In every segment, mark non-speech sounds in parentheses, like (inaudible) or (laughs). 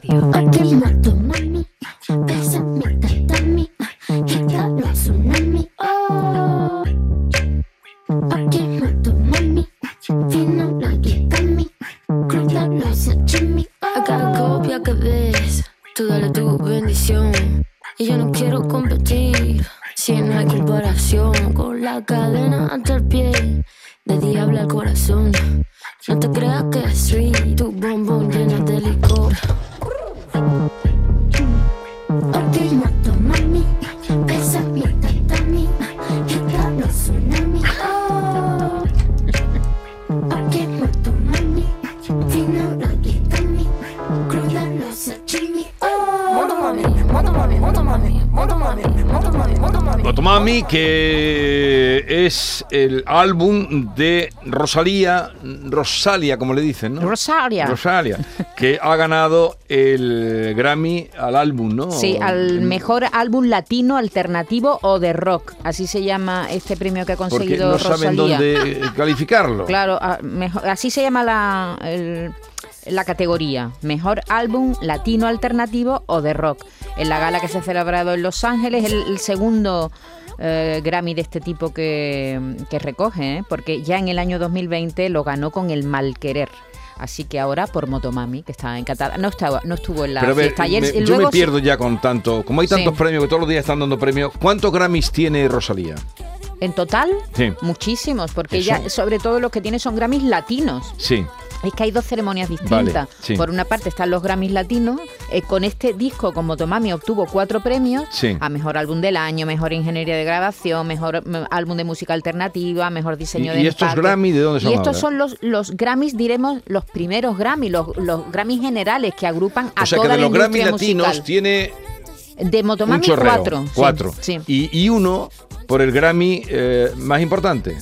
I can rock the mic. Que es el álbum de Rosalía, Rosalia, como le dicen, ¿no? Rosalia. Rosalia, que ha ganado el Grammy al álbum, ¿no? Sí, al mejor álbum latino, alternativo o de rock. Así se llama este premio que ha Porque conseguido no saben dónde calificarlo. (laughs) Claro, a- mejor- así se llama la, el- la categoría. Mejor álbum latino alternativo o de rock. En la gala que se ha celebrado en Los Ángeles, el, el segundo eh, Grammy de este tipo que, que recoge, ¿eh? porque ya en el año 2020 lo ganó con el mal querer. Así que ahora por Motomami, que está encantada. No, estaba, no estuvo en la Pero ayer. me- y yo me luego pierdo ya con tanto. Como hay tantos Sí. premios que todos los días están dando premios, ¿cuántos Grammys tiene Rosalía? En total, Sí. muchísimos, porque Eso. ella, sobre todo los que tiene son Grammys latinos. Sí. Es que hay dos ceremonias distintas. Vale, sí. Por una parte están los Grammys latinos. eh, con este disco, con Motomami, obtuvo cuatro premios Sí. a mejor álbum del año, mejor ingeniería de grabación, mejor mm, álbum de música alternativa, mejor diseño ¿Y- de y estos empaque. Grammy de dónde son Y estos ahora? son los, los Grammys, diremos, los primeros Grammys, los, los Grammys generales que agrupan a O sea que toda de la los Grammy industria latinos musical. tiene De Motomami, cuatro. sí, Cuatro. Sí. Y, y uno por el Grammy eh, más importante.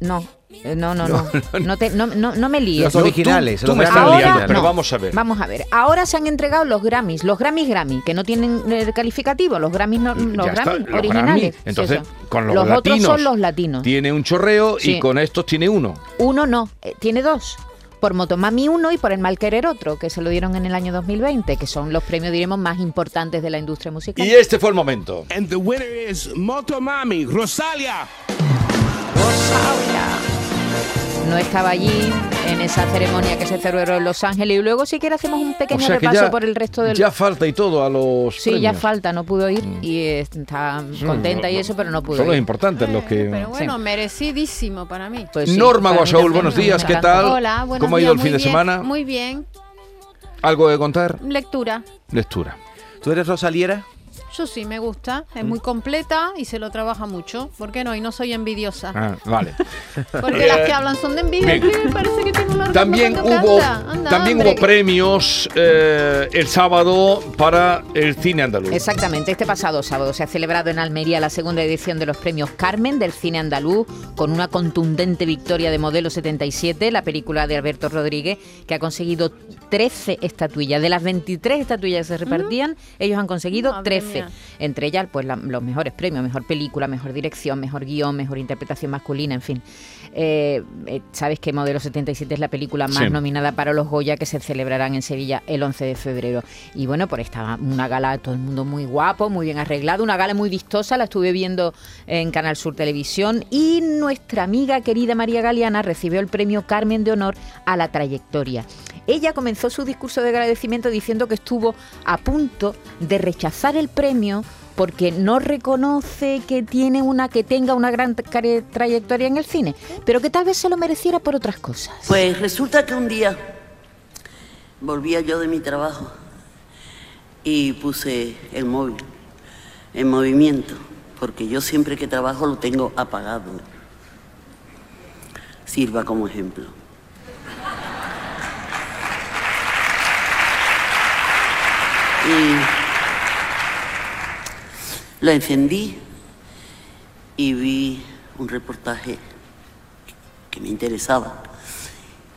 No, eh, no, no, no. (laughs) No, te- no, no, no me líes. Los No, tú- originales. tú los me estás Ahora liando, pero no. vamos a ver. Vamos a ver. Ahora se han entregado los Grammys, los Grammys Grammy, que no tienen eh, calificativo, los Grammys no, los Ya está, Grammys los originales. Grammy. Entonces, Sí, con los, otros latinos son los latinos. Tiene un chorreo y con estos tiene uno. Uno no, eh, tiene dos. Por Motomami uno y por el Mal Querer otro, que se lo dieron en el año 2020, que son los premios, diremos, más importantes de la industria musical. Y este fue el momento. And the winner is Motomami, Rosalia. No estaba allí en esa ceremonia que se celebró en Los Ángeles y luego si quiere hacemos un O pequeño sea repaso ya, por el resto del... ya falta y todo a los Sí, ya premios. Mm. falta, no pudo ir y eh, está contenta y eso, pero no pudo Son los importantes los que... Pero bueno, Sí. merecidísimo para mí. Pues sí, Norma Guasaúl, buenos días, ¿qué tal? Hola, buenos ¿Cómo ha ido el fin de semana? Muy bien. ¿Algo de contar? Lectura. Lectura. ¿Tú eres Rosaliera? Yo sí, me gusta. Es Mm. muy completa y se lo trabaja mucho. ¿Por qué no? Y no soy envidiosa. Ah, vale. (laughs) Porque las que hablan son de envidia. Uy, Parece que tiene un orgasmo También hubo. Anda, también hombre, hubo premios eh, el sábado para el cine andaluz. Exactamente, este pasado sábado se ha celebrado en Almería la segunda edición de los premios Carmen del cine andaluz con una contundente victoria de Modelo 77, la película de Alberto Rodríguez, que ha conseguido 13 estatuillas. De las 23 estatuillas que se repartían, ellos han conseguido Madre 13. mía. Entre ellas, pues la- los mejores premios, mejor película, mejor dirección, mejor guion, mejor interpretación masculina, en fin. Eh, eh, Sabes que Modelo 77 es la película más Sí. nominada para los Goya que se celebrarán en Sevilla el 11 de febrero. Y bueno, por esta una gala, todo el mundo muy guapo, muy bien arreglado, una gala muy vistosa, la estuve viendo en Canal Sur Televisión y nuestra amiga querida María Galeana recibió el premio Carmen de Honor a la trayectoria. Ella comenzó su discurso de agradecimiento diciendo que estuvo a punto de rechazar el premio porque no reconoce que tiene una que tenga una gran trayectoria en el cine, pero que tal vez se lo mereciera por otras cosas. Pues resulta que un día volvía yo de mi trabajo y puse el móvil en movimiento, porque yo siempre que trabajo lo tengo apagado. Sirva como ejemplo. Y lo encendí y vi un reportaje que me interesaba.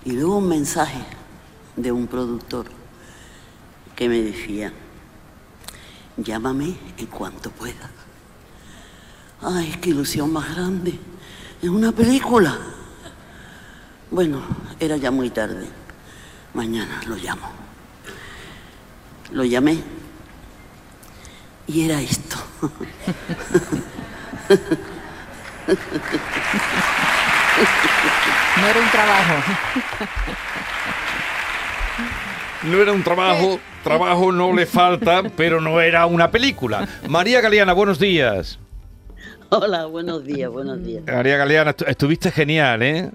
Y luego un mensaje de un productor que me decía, llámame en cuanto puedas. Ay, qué ilusión más grande. Es una película. Bueno, era ya muy tarde. Mañana lo llamo. Lo llamé. Y era esto. No era un trabajo. No era un trabajo, trabajo no le falta, pero no era una película. María Galeana, buenos días. Hola, buenos días, buenos días. María Galeana, estu- estuviste genial, ¿eh?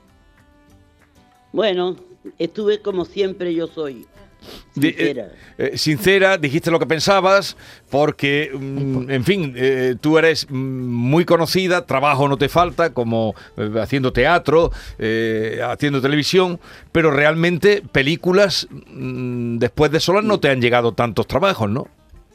Bueno, estuve como siempre yo soy. Sincera. eh, eh, sincera, dijiste lo que pensabas, porque, mm, en fin, eh, tú eres mm, muy conocida, trabajo no te falta, como eh, haciendo teatro, haciendo televisión, pero realmente películas, mm, después de solas no te han llegado tantos trabajos, ¿no?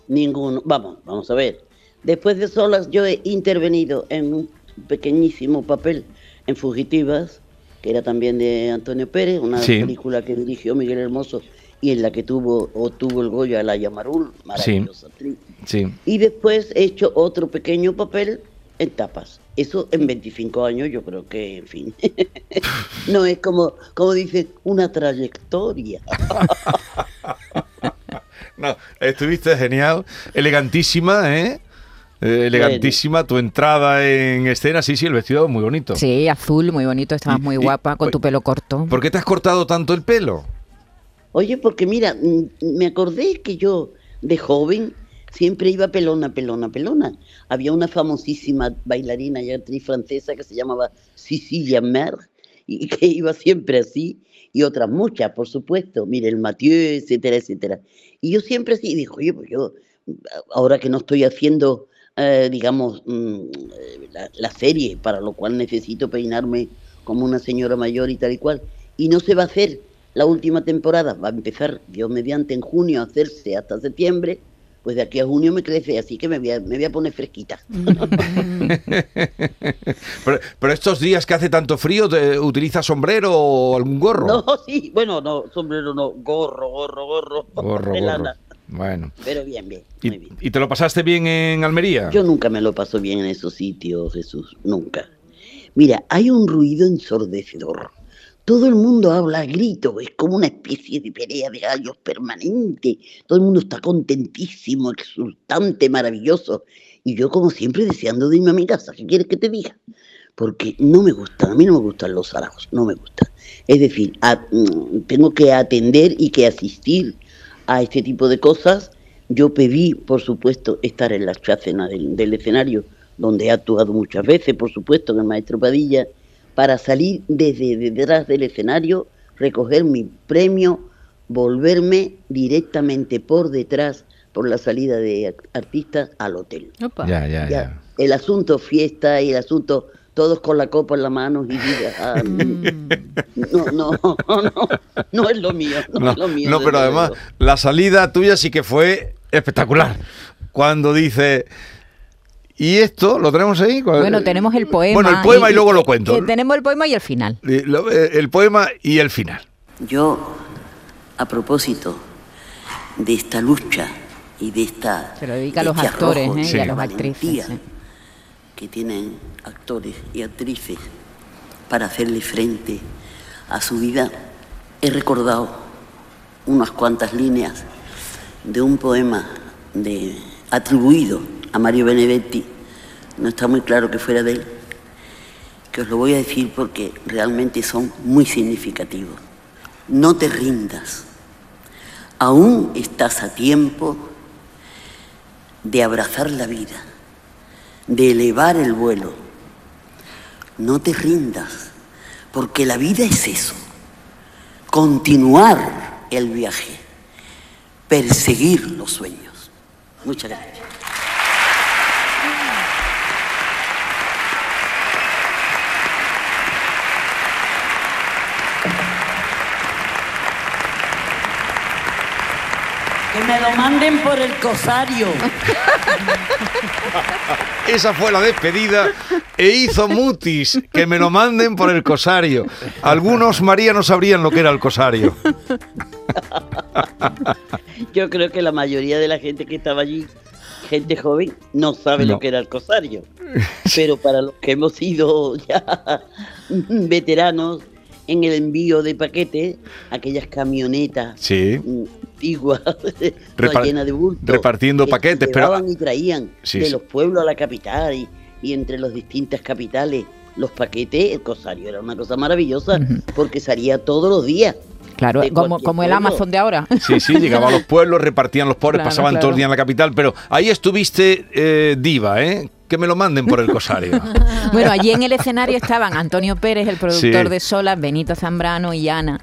Ninguno. Vamos, vamos a ver. Después de Solas yo he intervenido en un pequeñísimo papel en Fugitivas, que era también de Antonio Pérez, una Sí. película que dirigió Miguel Hermoso y en la que tuvo o tuvo el Goya Alaya Marul, maravillosa actriz. Sí. Y después he hecho otro pequeño papel en tapas. Eso en 25 años yo creo que, en fin, (laughs) no es como, como dice, una trayectoria. (laughs) No, estuviste genial, elegantísima, ¿eh? Eh, elegantísima, tu entrada en escena, sí, sí, el vestido muy bonito. Sí, azul, muy bonito, estabas Y- muy y- guapa, con tu pelo corto. ¿Por qué te has cortado tanto el pelo? Oye, porque mira, me acordé que yo de joven siempre iba pelona, pelona, pelona. Había una famosísima bailarina y actriz francesa que se llamaba Cecilia Mer y (laughs) que iba siempre así y otras muchas, por supuesto. Mire, el Mathieu, etcétera, etcétera. Y yo siempre así, dijo, oye, pues yo, ahora que no estoy haciendo, eh, digamos, mm, eh, la, la serie, para lo cual necesito peinarme como una señora mayor y tal y cual, y no se va a hacer la última temporada, va a empezar, Dios mediante, en junio a hacerse hasta septiembre, pues de aquí a junio me crece, así que me voy a, me voy a poner fresquita. (laughs) Pero, pero estos días que hace tanto frío, ¿te- ¿utilizas sombrero o algún gorro? No, sí, bueno, no, sombrero no, gorro, gorro, gorro, Gorro, gorro. Bueno. Pero bien, bien, muy ¿Y, bien. y te lo pasaste bien en Almería? Yo nunca me lo paso bien en esos sitios, Jesús, nunca. Mira, hay un ruido ensordecedor. Todo el mundo habla a grito, es como una especie de pelea de gallos permanente. Todo el mundo está contentísimo, exultante, maravilloso. Y yo, como siempre, deseando de irme a mi casa. ¿Qué quieres que te diga? Porque no me gustan, a mí no me gustan los zaragos, no me gustan. Es decir, mm, tengo que atender y que asistir a este tipo de cosas. Yo pedí, por supuesto, estar en la chácena del, del escenario, donde he actuado muchas veces, por supuesto, con el maestro Padilla, para salir desde detrás del escenario, recoger mi premio, volverme directamente por detrás, por la salida de artistas, al hotel. Opa. Ya, ya, ya. El asunto fiesta y el asunto todos con la copa en la mano y diga, ah, (laughs) (laughs) no, no, no, no es lo mío, no, No, es lo mío. no, pero además, la salida tuya sí que fue espectacular. Cuando dice. ¿Y esto lo tenemos ahí? Bueno, tenemos el poema. Bueno, el poema y, luego lo cuento. eh, tenemos el poema y el final. Eh, eh, El poema y el final. Yo, a propósito de esta lucha y de esta Se lo dedica a los este actores, arrojo ¿eh? y y a valentía actrices, sí. que tienen actores y actrices para hacerle frente a su vida, he recordado unas cuantas líneas de un poema de, atribuido a Mario Benedetti, no está muy claro que fuera de él, que os lo voy a decir porque realmente son muy significativos. No te rindas, aún estás a tiempo de abrazar la vida, de elevar el vuelo. No te rindas, porque la vida es eso, continuar el viaje, perseguir los sueños. Muchas gracias. Que me lo manden por el cosario. Esa fue la despedida e hizo mutis que me lo manden por el cosario. Algunos, María, no sabrían lo que era el cosario. Yo creo que la mayoría de la gente que estaba allí, gente joven, no sabe No. lo que era el cosario. (laughs) Pero para los que hemos sido ya (laughs) veteranos en el envío de paquetes, aquellas camionetas Sí. Antigua, (laughs) toda Repar- llena de bultos. repartiendo que paquetes, pero- y traían Sí, de sí. los pueblos a la capital y, y entre las distintas capitales los paquetes, el cosario era una cosa maravillosa porque salía todos los días. Claro, de como, como el. Amazon de ahora. (laughs) Sí, sí, llegaba a los (laughs) pueblos, repartían los pobres, Claro, pasaban claro. todo el día en la capital, pero ahí estuviste eh, diva, ¿eh? Que me lo manden por el cosario. Bueno, allí en el escenario estaban Antonio Pérez, el productor Sí. de Solas, Benito Zambrano y Ana.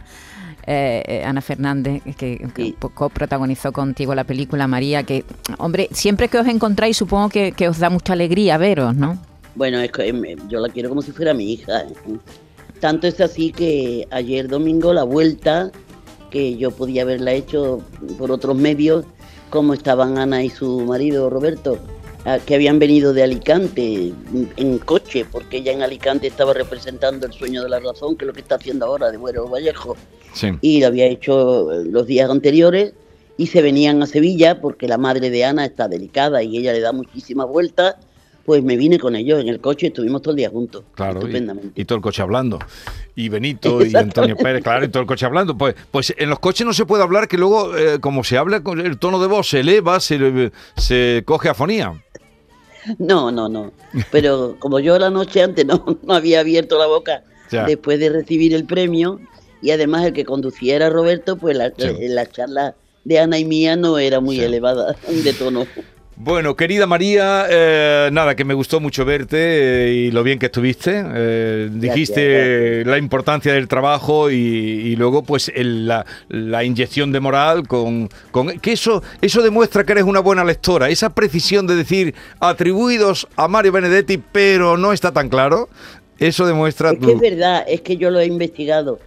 Eh, eh, Ana Fernández, que, que Sí. coprotagonizó contigo la película María, que, hombre, siempre que os encontráis supongo que, que os da mucha alegría veros, ¿no? Bueno, es que, em, yo la quiero como si fuera mi hija. ¿eh? Tanto es así que ayer domingo la vuelta, que yo podía haberla hecho por otros medios, como estaban Ana y su marido Roberto, que habían venido de Alicante en- coche, porque ella en Alicante estaba representando el sueño de la razón, que es lo que está haciendo ahora de Buero Vallejo Sí. y lo había hecho eh, los días anteriores y se venían a Sevilla porque la madre de Ana está delicada y ella le da muchísimas vueltas, pues me vine con ellos en el coche y estuvimos todo el día juntos, Claro, estupendamente. y, y todo el coche hablando. Y Benito y Antonio Pérez, claro, y todo el coche hablando. Pues, pues en los coches no se puede hablar que luego, eh, como se habla, con el tono de voz se eleva, se, se coge afonía. No, no, no. Pero como yo la noche antes no, no había abierto la boca Ya. después de recibir el premio y además el que conducía era Roberto, pues la, Sí. la charla de Ana y mía no era muy Sí. elevada de tono. Bueno, querida María, eh, nada, que me gustó mucho verte eh, y lo bien que estuviste. Eh, dijiste la importancia del trabajo y, y luego pues el- la, la inyección de moral con, con que eso eso demuestra que eres una buena lectora. Esa precisión de decir atribuidos a Mario Benedetti, pero no está tan claro. Eso demuestra Es tu- que es verdad, es que yo lo he investigado,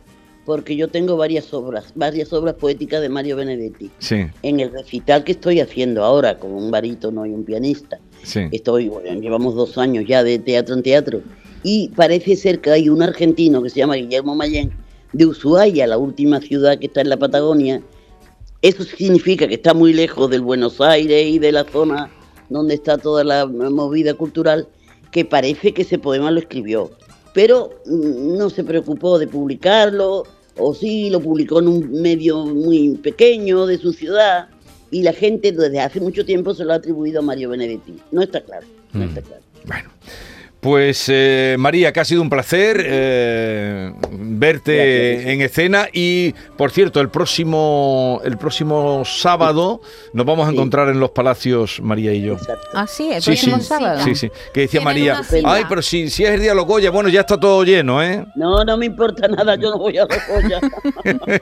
porque yo tengo varias obras, varias obras poéticas de Mario Benedetti. Sí, En el recital que estoy haciendo ahora, como un barítono y un pianista, sí. estoy, bueno, llevamos dos años ya de teatro en teatro, y parece ser que hay un argentino que se llama Guillermo Mayén, de Ushuaia, la última ciudad que está en la Patagonia. Eso significa que está muy lejos del Buenos Aires y de la zona donde está toda la movida cultural, que parece que ese poema lo escribió. Pero mm, no se preocupó de publicarlo, o sí, lo publicó en un medio muy pequeño de su ciudad, y la gente desde hace mucho tiempo se lo ha atribuido a Mario Benedetti. No está claro, no Mm. está claro. Bueno, pues eh, María, que ha sido un placer eh, verte Gracias. en escena y, por cierto, el próximo el próximo sábado nos vamos a Sí. encontrar en los Palacios, María y yo. Exacto. Ah, sí, el Sí, próximo sí, sábado. sí, sí. Que decía María, ay, pero si, si es el día de los Goya, bueno, ya está todo lleno, ¿eh? No, no me importa nada, yo no voy a la joya. (laughs)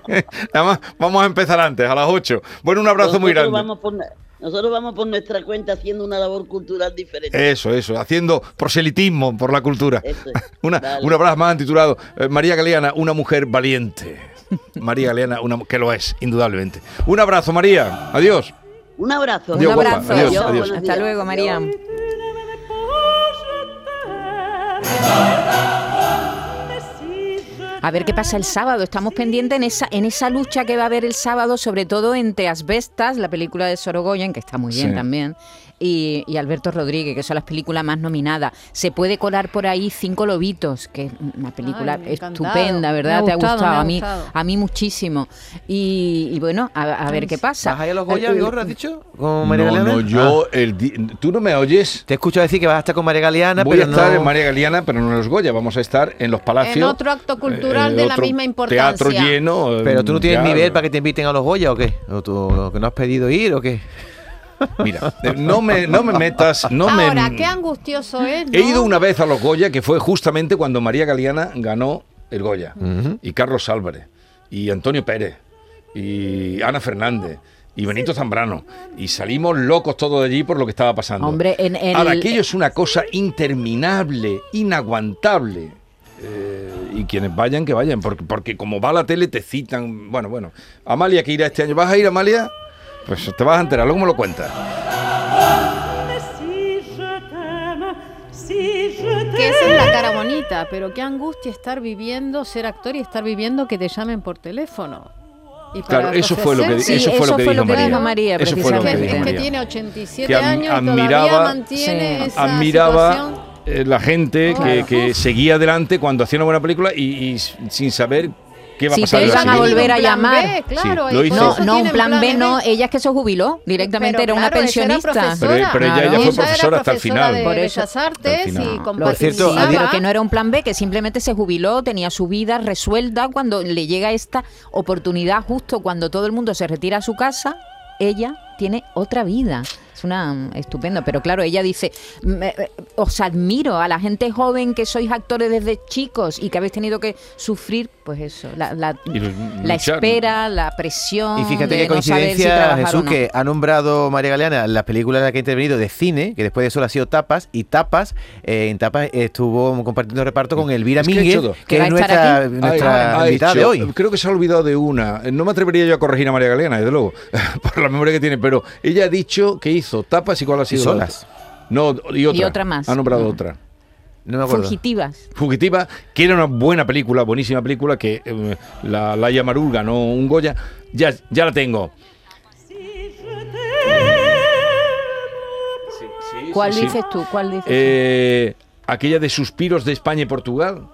Además, vamos a empezar antes, a las 8. Bueno, un abrazo muy grande. Vamos por, nosotros vamos por nuestra cuenta haciendo una labor cultural diferente. Eso, eso, haciendo proselitismo por la cultura. Eso es. (laughs) Una, Vale. un abrazo más titulado eh, María Galeana, una mujer valiente. María Galeana, una, que lo es, indudablemente. Un abrazo, María. Adiós. Un abrazo. Adiós, Un abrazo. Adiós, Adiós. adiós. Buenos Hasta luego, María. A ver qué pasa el sábado. Estamos pendientes en esa, en esa lucha que va a haber el sábado, sobre todo entre Asbestas, la película de Sorogoyen, que está muy bien Sí. también, y, y Alberto Rodríguez, que son las películas más nominadas. Se puede colar por ahí Cinco Lobitos, que es una película Ay, estupenda, ¿verdad? Me ¿Te ha gustado, gustado? me ha a, mí, gustado. a mí muchísimo. Y, y bueno, a, a ver qué pasa. ¿Vas a ir a los Goya, Eh, Vigorra, has dicho? ¿Con María No, Galeana? no, yo, Ah, el ¿tú no me oyes? te escucho decir que vas a estar con María Galeana, Voy a estar no... en María Galeana, pero no en los Goya. Vamos a estar en los Palacios. En otro acto cultural de la misma importancia. Teatro lleno. eh, Pero tú no tienes ya- nivel para que te inviten a los Goya o qué? ¿O tú o que no has pedido ir o qué? Mira, eh, no me, no me metas. No Ahora, me, qué angustioso es, He ido una vez a los Goya, que fue justamente cuando María Galeana ganó el Goya. Y Carlos Álvarez. Y Antonio Pérez. Y Ana Fernández. Y Benito Zambrano. Y salimos locos todos de allí por lo que estaba pasando. Hombre, en Ahora, aquello es una cosa interminable, inaguantable. Eh, y quienes vayan, que vayan, porque, porque como va la tele te citan. Bueno, bueno. Amalia que irá este año. ¿Vas a ir, Amalia? Pues te vas a enterar, luego me lo cuentas. Que esa es la cara bonita, pero qué angustia estar viviendo, ser actor y estar viviendo que te llamen por teléfono. Y Claro, eso fue lo que, eso Sí, fue lo que dijo María. dijo María, Eso fue lo Es que dijo es que tiene 87 Que ad- años y admiraba- todavía mantiene Sí. esa admiraba situación. eh, la gente que, Claro. que seguía adelante cuando hacía una buena película y, y sin saber qué va a Si pasar te iban a volver a llamar. B, claro, Sí, lo hizo. No, no, un plan B, no. Ella es que se jubiló. Directamente Pero era una claro, era pensionista. profesora. Pero- ella fue era profesora hasta el final. de Por eso. Artes final. y compartía. cierto, Sí, pero que no era un plan B, que simplemente se jubiló, tenía su vida resuelta cuando le llega esta oportunidad justo cuando todo el mundo se retira a su casa, ella tiene otra vida. Es una mm, estupendo, pero claro, ella dice, "Mm, eh, os admiro a la gente joven que sois actores desde chicos y que habéis tenido que sufrir, pues eso, la, espera, la presión. Y fíjate qué no saber si coincidencia, Jesús, no. que ha nombrado María Galeana las películas en las que ha intervenido de cine, que después de eso ha sido Tapas, y Tapas, eh, en Tapas estuvo compartiendo reparto con Elvira Es dos. que, es nuestra, nuestra Ha- ha invitada de hoy. Creo que se ha olvidado de una. No me atrevería yo a corregir a María Galeana, desde luego, (laughs) por la memoria que tiene, pero ella ha dicho que hizo tapas y cuál ha sido la solas. No, y otra. Y otra más. Ha nombrado otra. No me acuerdo. Fugitivas. Fugitiva, que era una buena película, buenísima película, que eh, la Laia Marul ganó un Goya. Ya, ya la tengo. ¿Cuál sí. dices tú? ¿Cuál dices tú? Eh, aquella de Suspiros de España y Portugal.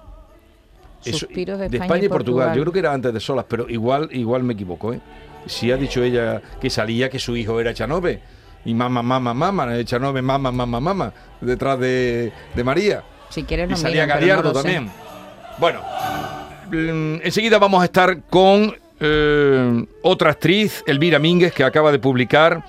Suspiros de España y Portugal. Portugal. Yo creo que era antes de Solas, pero igual, igual me equivoco. ¿eh? Si ha dicho ella que salía que su hijo era Chanove. Y mamá, mamá, mamá, eh, Chanove, mamá, mamá, mamá, detrás de, de María. Si quieres Y no salía miren, no Galiardo sé. también. Bueno, mm, enseguida vamos a estar con eh, otra actriz, Elvira Mínguez, que acaba de publicar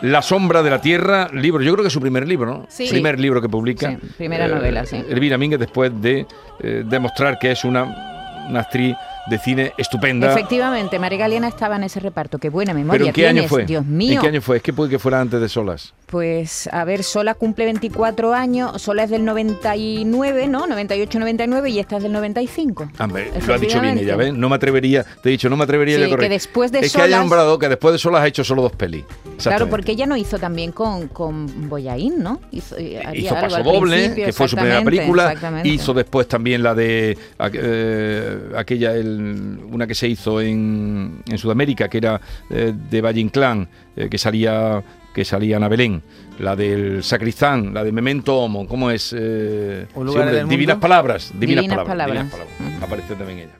La sombra de la tierra, libro, yo creo que es su primer libro, ¿no? Sí. Primer libro que publica. Sí, primera novela, sí. Elvira Mínguez, después de eh, demostrar que es una, una actriz de cine estupenda. Efectivamente, María Galeana estaba en ese reparto. Qué buena memoria ¿Pero en qué año tienes, fue? Dios mío. ¿En qué año fue? Es que puede que fuera antes de Solas. Pues, a ver, Sola cumple 24 años, Sola es del 99, ¿no? 98, 99 y esta es del 95. Hombre, lo ha dicho bien ella. ¿ves? No me atrevería, te he dicho, no me atrevería Sí, a correr. que después de Es que haya Solas- nombrado que después de Solas ha hecho solo dos pelis. Claro, porque ella no hizo también con, con Boyaín, ¿no? Hizo, eh, hizo Paso Doble, que fue su primera película. Hizo después también la de eh, aquella, el- una que se hizo en, en Sudamérica, que era eh, de Valle Inclán, eh, que salía que salía Ana Belén, la del Sacristán, la de Memento Homo, ¿cómo es? Eh, Un lugar en el mundo. Divinas palabras, divinas, Divinas palabras, palabras. divinas también ella.